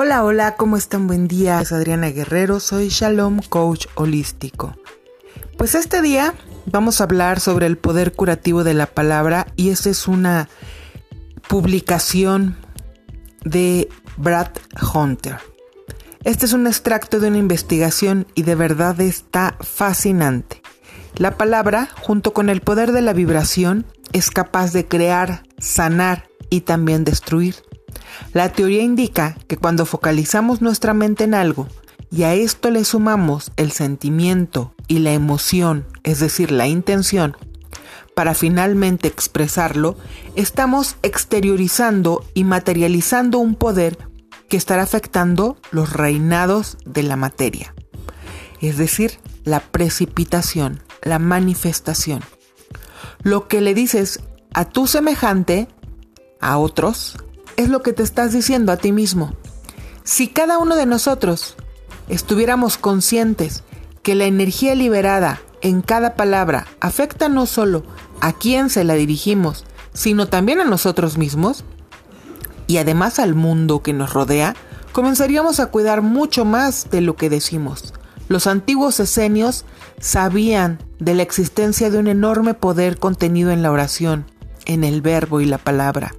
Hola, hola, ¿cómo están? Buen día, es Adriana Guerrero, soy Shalom Coach Holístico. Pues este día vamos a hablar sobre el poder curativo de la palabra y esta es una publicación de Brad Hunter. Este es un extracto de una investigación y de verdad está fascinante. La palabra, junto con el poder de la vibración, es capaz de crear, sanar y también destruir. La teoría indica que cuando focalizamos nuestra mente en algo y a esto le sumamos el sentimiento y la emoción, es decir, la intención, para finalmente expresarlo, estamos exteriorizando y materializando un poder que estará afectando los reinados de la materia, es decir, la precipitación, la manifestación. Lo que le dices a tu semejante, a otros, es lo que te estás diciendo a ti mismo. Si cada uno de nosotros estuviéramos conscientes que la energía liberada en cada palabra afecta no solo a quien se la dirigimos, sino también a nosotros mismos, y además al mundo que nos rodea, comenzaríamos a cuidar mucho más de lo que decimos. Los antiguos esenios sabían de la existencia de un enorme poder contenido en la oración, en el verbo y la palabra.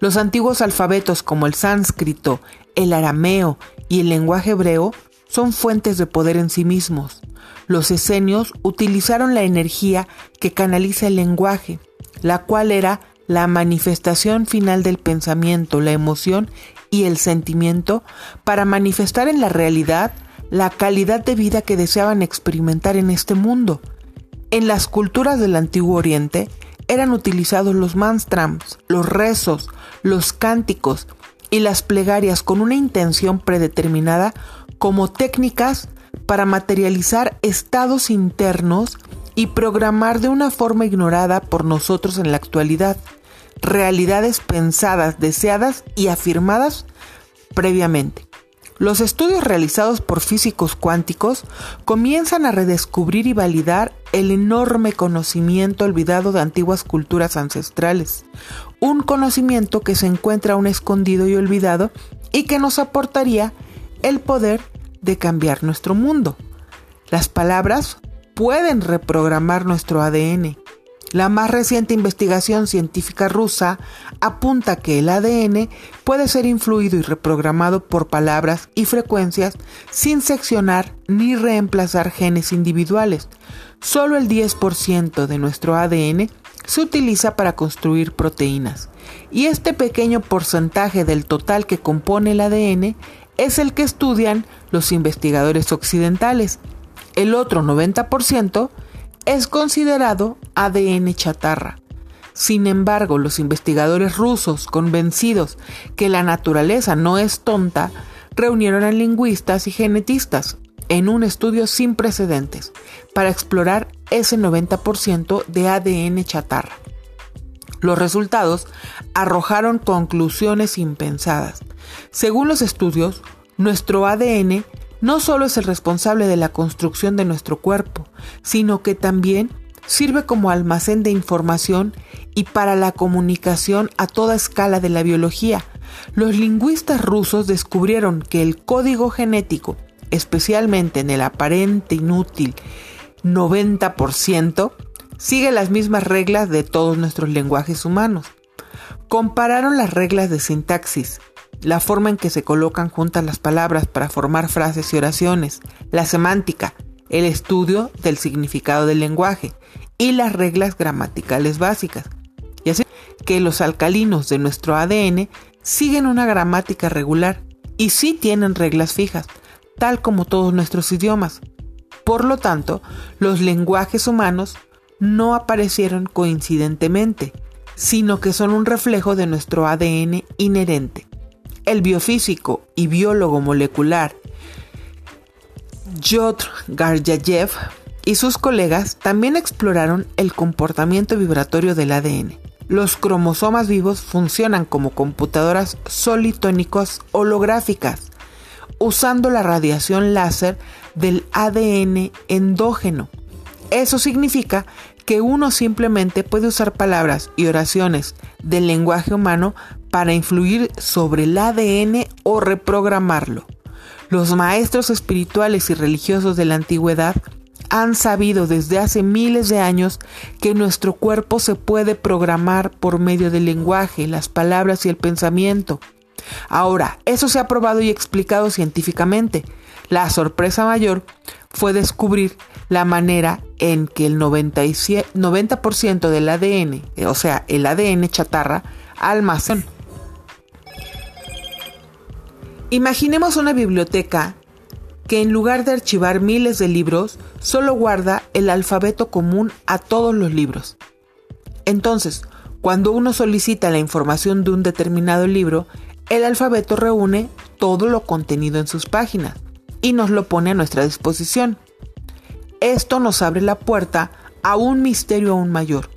Los antiguos alfabetos como el sánscrito, el arameo y el lenguaje hebreo son fuentes de poder en sí mismos. Los esenios utilizaron la energía que canaliza el lenguaje, la cual era la manifestación final del pensamiento, la emoción y el sentimiento para manifestar en la realidad la calidad de vida que deseaban experimentar en este mundo. En las culturas del antiguo Oriente eran utilizados los manstrams, los rezos, los cánticos y las plegarias con una intención predeterminada como técnicas para materializar estados internos y programar de una forma ignorada por nosotros en la actualidad realidades pensadas, deseadas y afirmadas previamente. Los estudios realizados por físicos cuánticos comienzan a redescubrir y validar el enorme conocimiento olvidado de antiguas culturas ancestrales, un conocimiento que se encuentra aún escondido y olvidado y que nos aportaría el poder de cambiar nuestro mundo. Las palabras pueden reprogramar nuestro ADN, la más reciente investigación científica rusa apunta que el ADN puede ser influido y reprogramado por palabras y frecuencias sin seccionar ni reemplazar genes individuales. Solo el 10% de nuestro ADN se utiliza para construir proteínas y este pequeño porcentaje del total que compone el ADN es el que estudian los investigadores occidentales. El otro 90% es considerado ADN chatarra. Sin embargo, los investigadores rusos, convencidos que la naturaleza no es tonta, reunieron a lingüistas y genetistas en un estudio sin precedentes para explorar ese 90% de ADN chatarra. Los resultados arrojaron conclusiones impensadas. Según los estudios, nuestro ADN no solo es el responsable de la construcción de nuestro cuerpo, sino que también sirve como almacén de información y para la comunicación a toda escala de la biología. Los lingüistas rusos descubrieron que el código genético, especialmente en el aparente inútil 90%, sigue las mismas reglas de todos nuestros lenguajes humanos. Compararon las reglas de sintaxis, la forma en que se colocan juntas las palabras para formar frases y oraciones, la semántica, el estudio del significado del lenguaje y las reglas gramaticales básicas. Y así que los alcalinos de nuestro ADN siguen una gramática regular y sí tienen reglas fijas, tal como todos nuestros idiomas. Por lo tanto, los lenguajes humanos no aparecieron coincidentemente, sino que son un reflejo de nuestro ADN inherente. El biofísico y biólogo molecular Yotr Garjayev y sus colegas también exploraron el comportamiento vibratorio del ADN. Los cromosomas vivos funcionan como computadoras solitónicas holográficas, usando la radiación láser del ADN endógeno. Eso significa que uno simplemente puede usar palabras y oraciones del lenguaje humano para influir sobre el ADN o reprogramarlo. Los maestros espirituales y religiosos de la antigüedad han sabido desde hace miles de años que nuestro cuerpo se puede programar por medio del lenguaje, las palabras y el pensamiento. Ahora, eso se ha probado y explicado científicamente. La sorpresa mayor fue descubrir la manera en que el 90% del ADN, o sea, el ADN chatarra, almacén. Imaginemos una biblioteca que en lugar de archivar miles de libros, solo guarda el alfabeto común a todos los libros. Entonces, cuando uno solicita la información de un determinado libro, el alfabeto reúne todo lo contenido en sus páginas y nos lo pone a nuestra disposición. Esto nos abre la puerta a un misterio aún mayor,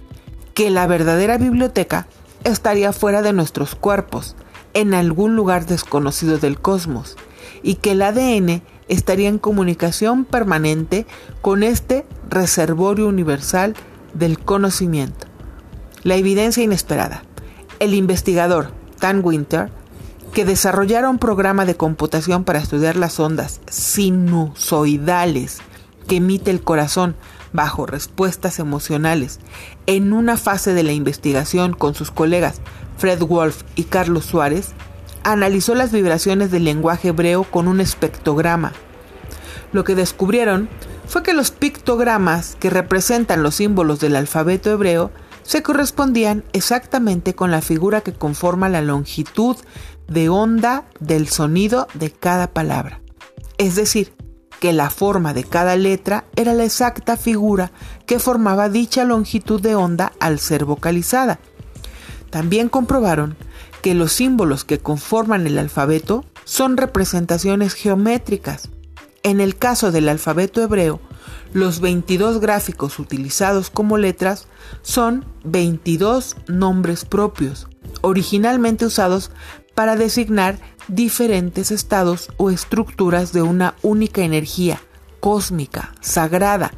que la verdadera biblioteca estaría fuera de nuestros cuerpos, en algún lugar desconocido del cosmos, y que el ADN estaría en comunicación permanente con este reservorio universal del conocimiento. La evidencia inesperada. El investigador Dan Winter, que desarrollara un programa de computación para estudiar las ondas sinusoidales que emite el corazón bajo respuestas emocionales en una fase de la investigación con sus colegas Fred Wolf y Carlos Suárez, analizó las vibraciones del lenguaje hebreo con un espectrograma. Lo que descubrieron fue que los pictogramas que representan los símbolos del alfabeto hebreo se correspondían exactamente con la figura que conforma la longitud de onda del sonido de cada palabra. Es decir, que la forma de cada letra era la exacta figura que formaba dicha longitud de onda al ser vocalizada. También comprobaron que los símbolos que conforman el alfabeto son representaciones geométricas. En el caso del alfabeto hebreo, los 22 gráficos utilizados como letras son 22 nombres propios, originalmente usados para designar diferentes estados o estructuras de una única energía cósmica, sagrada,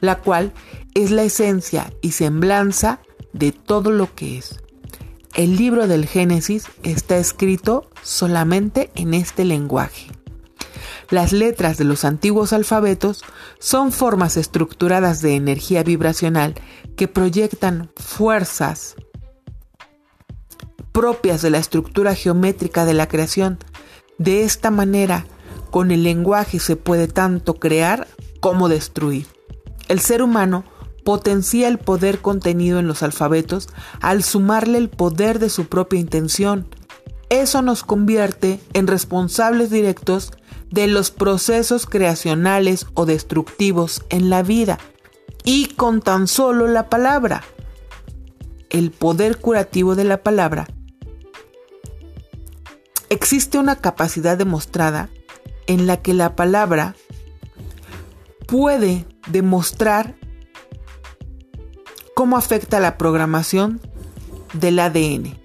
la cual es la esencia y semblanza de todo lo que es. El libro del Génesis está escrito solamente en este lenguaje. Las letras de los antiguos alfabetos son formas estructuradas de energía vibracional que proyectan fuerzas propias de la estructura geométrica de la creación. De esta manera, con el lenguaje se puede tanto crear como destruir. El ser humano potencia el poder contenido en los alfabetos al sumarle el poder de su propia intención. Eso nos convierte en responsables directos de los procesos creacionales o destructivos en la vida. Y con tan solo la palabra, el poder curativo de la palabra, existe una capacidad demostrada en la que la palabra puede demostrar cómo afecta la programación del ADN.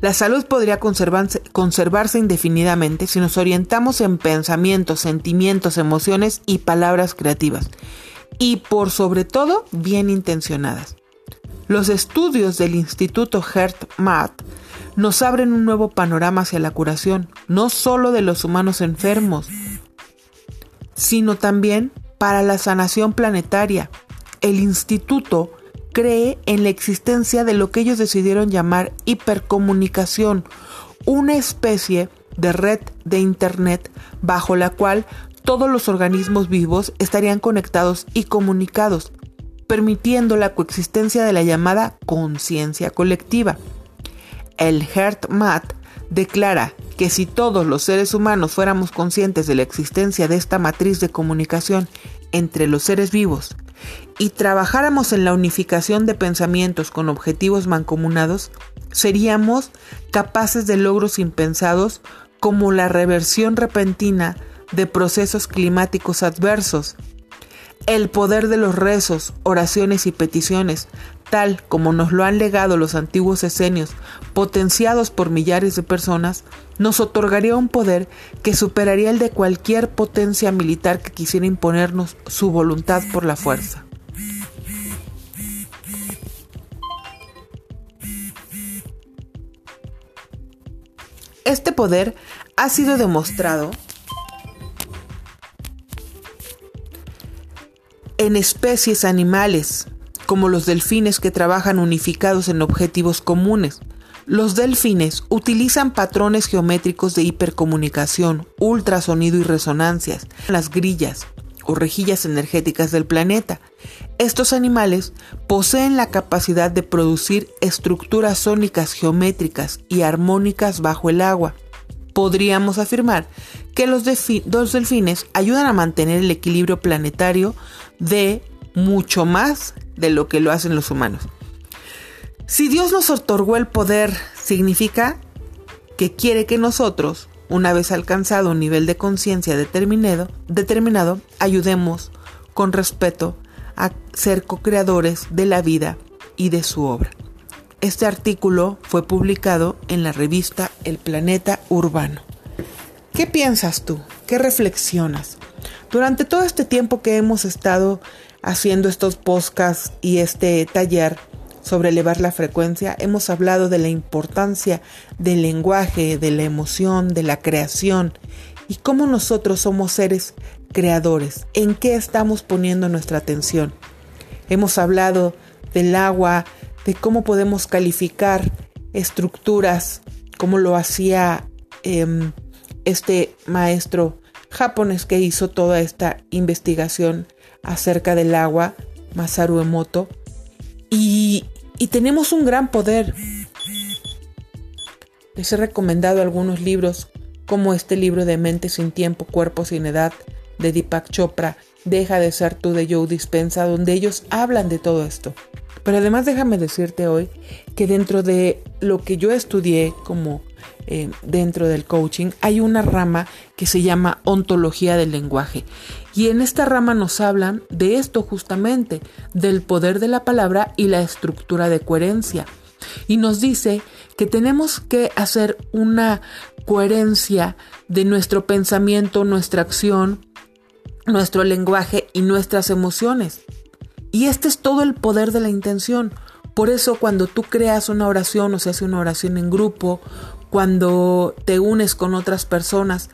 La salud podría conservarse, indefinidamente si nos orientamos en pensamientos, sentimientos, emociones y palabras creativas. Y por sobre todo, bien intencionadas. Los estudios del Instituto HeartMath nos abren un nuevo panorama hacia la curación, no solo de los humanos enfermos, sino también para la sanación planetaria. El instituto cree en la existencia de lo que ellos decidieron llamar hipercomunicación, una especie de red de Internet bajo la cual todos los organismos vivos estarían conectados y comunicados, permitiendo la coexistencia de la llamada conciencia colectiva. El HeartMath declara que si todos los seres humanos fuéramos conscientes de la existencia de esta matriz de comunicación entre los seres vivos y trabajáramos en la unificación de pensamientos con objetivos mancomunados, seríamos capaces de logros impensados como la reversión repentina de procesos climáticos adversos, el poder de los rezos, oraciones y peticiones tal como nos lo han legado los antiguos esenios, potenciados por millares de personas, nos otorgaría un poder que superaría el de cualquier potencia militar que quisiera imponernos su voluntad por la fuerza. Este poder ha sido demostrado en especies animales, como los delfines que trabajan unificados en objetivos comunes. Los delfines utilizan patrones geométricos de hipercomunicación, ultrasonido y resonancias, las grillas o rejillas energéticas del planeta. Estos animales poseen la capacidad de producir estructuras sónicas geométricas y armónicas bajo el agua. Podríamos afirmar que los, los delfines ayudan a mantener el equilibrio planetario de mucho más de lo que lo hacen los humanos. Si Dios nos otorgó el poder, significa que quiere que nosotros, una vez alcanzado un nivel de conciencia determinado, determinado, ayudemos con respeto a ser co-creadores de la vida y de su obra. Este artículo fue publicado en la revista El Planeta Urbano. ¿Qué piensas tú? ¿Qué reflexionas? Durante todo este tiempo que hemos estado haciendo estos podcasts y este taller sobre elevar la frecuencia, hemos hablado de la importancia del lenguaje, de la emoción, de la creación y cómo nosotros somos seres creadores, en qué estamos poniendo nuestra atención. Hemos hablado del agua, de cómo podemos calificar estructuras, como lo hacía em, este maestro japonés que hizo toda esta investigación acerca del agua, Masaru Emoto, y, y tenemos un gran poder. Les he recomendado algunos libros, como este libro de Mente sin tiempo, Cuerpo sin edad, de Deepak Chopra, Deja de ser tú de Joe Dispensa, donde ellos hablan de todo esto. Pero además déjame decirte hoy que dentro de lo que yo estudié como eh, dentro del coaching, hay una rama que se llama ontología del lenguaje. Y en esta rama nos hablan de esto justamente, del poder de la palabra y la estructura de coherencia. Y nos dice que tenemos que hacer una coherencia de nuestro pensamiento, nuestra acción, nuestro lenguaje y nuestras emociones. Y este es todo el poder de la intención. Por eso cuando tú creas una oración o se hace una oración en grupo cuando te unes con otras personas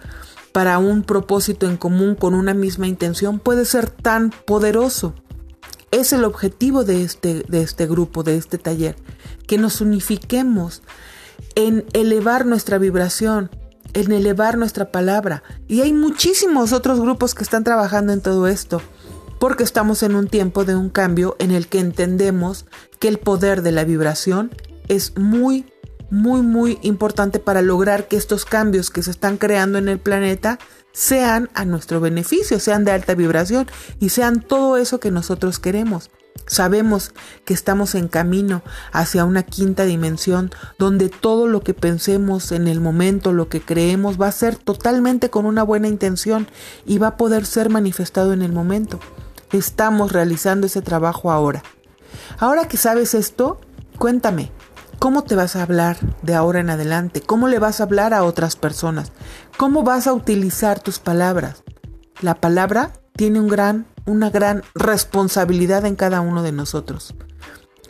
para un propósito en común con una misma intención puede ser tan poderoso. Es el objetivo de este, de este grupo, de este taller, que nos unifiquemos en elevar nuestra vibración, en elevar nuestra palabra. Y hay muchísimos otros grupos que están trabajando en todo esto, porque estamos en un tiempo de un cambio en el que entendemos que el poder de la vibración es muy, muy, muy importante para lograr que estos cambios que se están creando en el planeta sean a nuestro beneficio, sean de alta vibración y sean todo eso que nosotros queremos. Sabemos que estamos en camino hacia una quinta dimensión donde todo lo que pensemos en el momento, lo que creemos, va a ser totalmente con una buena intención y va a poder ser manifestado en el momento. Estamos realizando ese trabajo ahora. Ahora que sabes esto, cuéntame, ¿Cómo te vas a hablar de ahora en adelante? ¿Cómo le vas a hablar a otras personas? ¿Cómo vas a utilizar tus palabras? La palabra tiene un gran, una gran responsabilidad en cada uno de nosotros.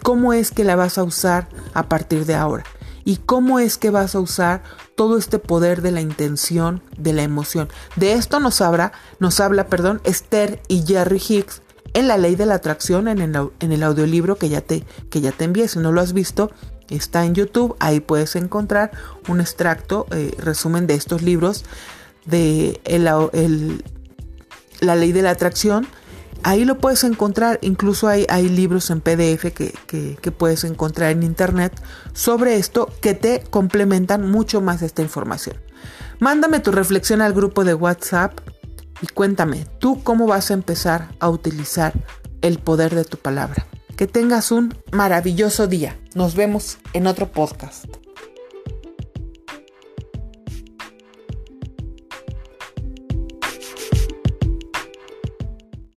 ¿Cómo es que la vas a usar a partir de ahora? ¿Y cómo es que vas a usar todo este poder de la intención, de la emoción? De esto nos habla, nos habla, perdón, Esther y Jerry Hicks en la ley de la atracción en el, en el audiolibro que ya, te, que ya te envié. Si no lo has visto, Está en YouTube, ahí puedes encontrar un extracto, eh, resumen de estos libros de la ley de la atracción. Ahí lo puedes encontrar, incluso hay, libros en PDF que, puedes encontrar en internet sobre esto que te complementan mucho más esta información. Mándame tu reflexión al grupo de WhatsApp y cuéntame, ¿tú cómo vas a empezar a utilizar el poder de tu palabra? Que tengas un maravilloso día. Nos vemos en otro podcast.